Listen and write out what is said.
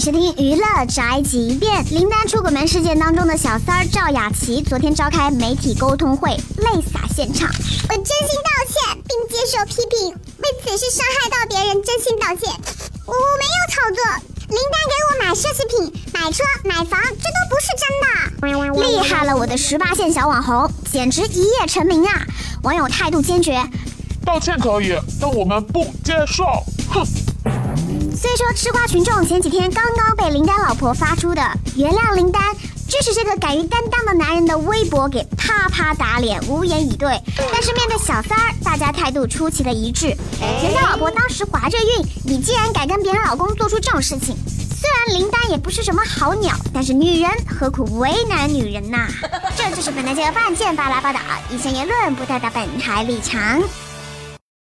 收听娱乐宅急便。林丹出轨门事件当中的小三儿赵雅琪，昨天召开媒体沟通会，泪洒现场。我真心道歉，并接受批评，为此事伤害到别人，真心道歉。我我没有炒作，林丹给我买奢侈品、买车、买房，这都不是真的。厉害了，我的十八线小网红，简直一夜成名啊！网友态度坚决，道歉可以，但我们不接受。哼。虽说吃瓜群众前几天刚刚被林丹老婆发出的原谅林丹，支持这个敢于担当的男人的微博给啪啪打脸，无言以对。但是面对小三儿，大家态度出奇的一致。人家老婆当时怀着孕，你竟然敢跟别人老公做出这种事情？虽然林丹也不是什么好鸟，但是女人何苦为难女人呐？这就是本台记者范建发来报道，以上言论不代表本台立场。